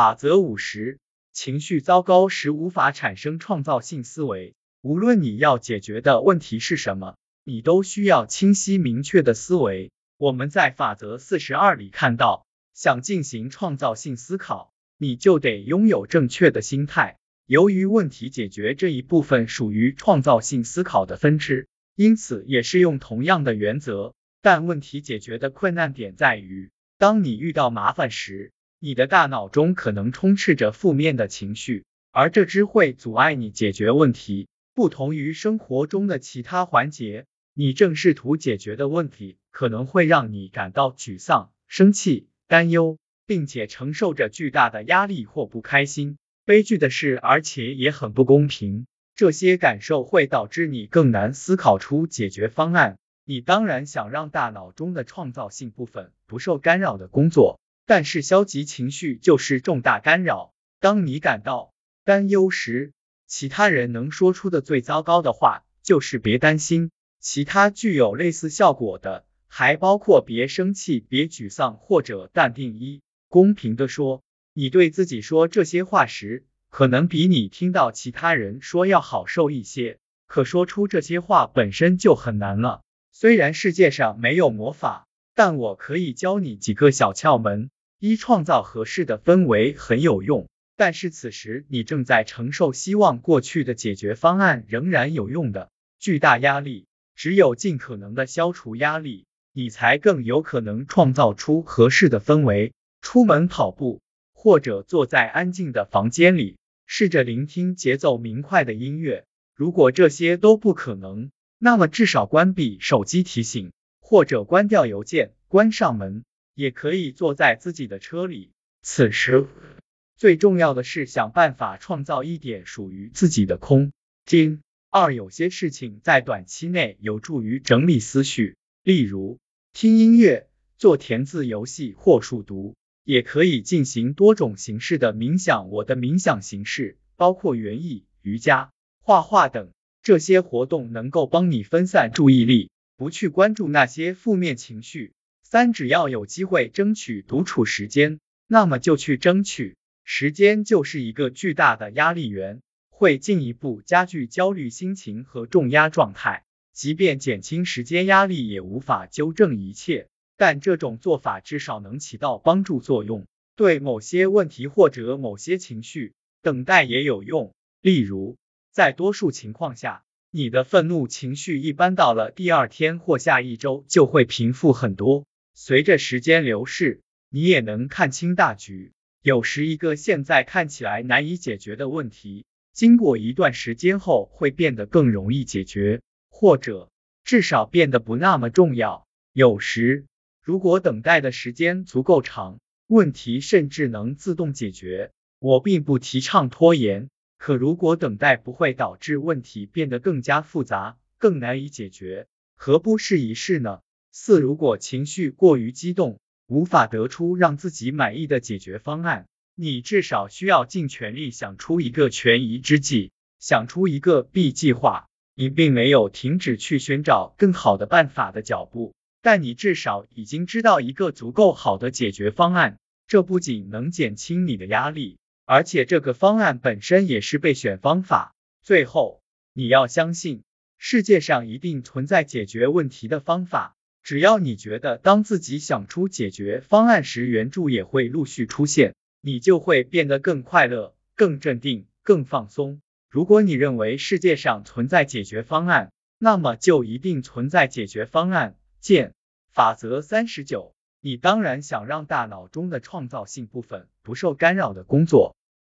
法则五十，情绪糟糕时无法产生创造性思维。无论你要解决的问题是什么，你都需要清晰明确的思维。我们在法则四十二里看到，想进行创造性思考，你就得拥有正确的心态。由于问题解决这一部分属于创造性思考的分支，因此也是用同样的原则。但问题解决的困难点在于，当你遇到麻烦时，你的大脑中可能充斥着负面的情绪，而这只会阻碍你解决问题。不同于生活中的其他环节，你正试图解决的问题可能会让你感到沮丧、生气、担忧，并且承受着巨大的压力或不开心。悲剧的是，而且也很不公平，这些感受会导致你更难思考出解决方案。你当然想让大脑中的创造性部分不受干扰的工作。但是消极情绪就是重大干扰。当你感到担忧时，其他人能说出的最糟糕的话就是别担心。其他具有类似效果的还包括别生气、别沮丧或者淡定。一公平的说，你对自己说这些话时，可能比你听到其他人说要好受一些。可说出这些话本身就很难了。虽然世界上没有魔法，但我可以教你几个小窍门。一、创造合适的氛围很有用，但是此时你正在承受希望过去的解决方案仍然有用的巨大压力。只有尽可能的消除压力，你才更有可能创造出合适的氛围。出门跑步，或者坐在安静的房间里，试着聆听节奏明快的音乐。如果这些都不可能，那么至少关闭手机提醒，或者关掉邮件，关上门。也可以坐在自己的车里。此时最重要的是想办法创造一点属于自己的空间。二，有些事情在短期内有助于整理思绪，例如听音乐、做填字游戏或数独，也可以进行多种形式的冥想。我的冥想形式包括园艺、瑜伽、画画等，这些活动能够帮你分散注意力，不去关注那些负面情绪。三，只要有机会争取独处时间，那么就去争取。时间就是一个巨大的压力源，会进一步加剧焦虑心情和重压状态。即便减轻时间压力，也无法纠正一切，但这种做法至少能起到帮助作用。对某些问题或者某些情绪，等待也有用。例如，在多数情况下，你的愤怒情绪一般到了第二天或下一周就会平复很多。随着时间流逝，你也能看清大局。有时一个现在看起来难以解决的问题，经过一段时间后会变得更容易解决，或者至少变得不那么重要。有时，如果等待的时间足够长，问题甚至能自动解决。我并不提倡拖延，可如果等待不会导致问题变得更加复杂、更难以解决，何不试一试呢？四，如果情绪过于激动，无法得出让自己满意的解决方案，你至少需要尽全力想出一个权宜之计，想出一个 B 计划。你并没有停止去寻找更好的办法的脚步，但你至少已经知道一个足够好的解决方案。这不仅能减轻你的压力，而且这个方案本身也是备选方法。最后，你要相信，世界上一定存在解决问题的方法。只要你觉得当自己想出解决方案时，援助也会陆续出现，你就会变得更快乐、更镇定、更放松。如果你认为世界上存在解决方案，那么就一定存在解决方案。见法则三十九。你当然想让大脑中的创造性部分不受干扰的工作，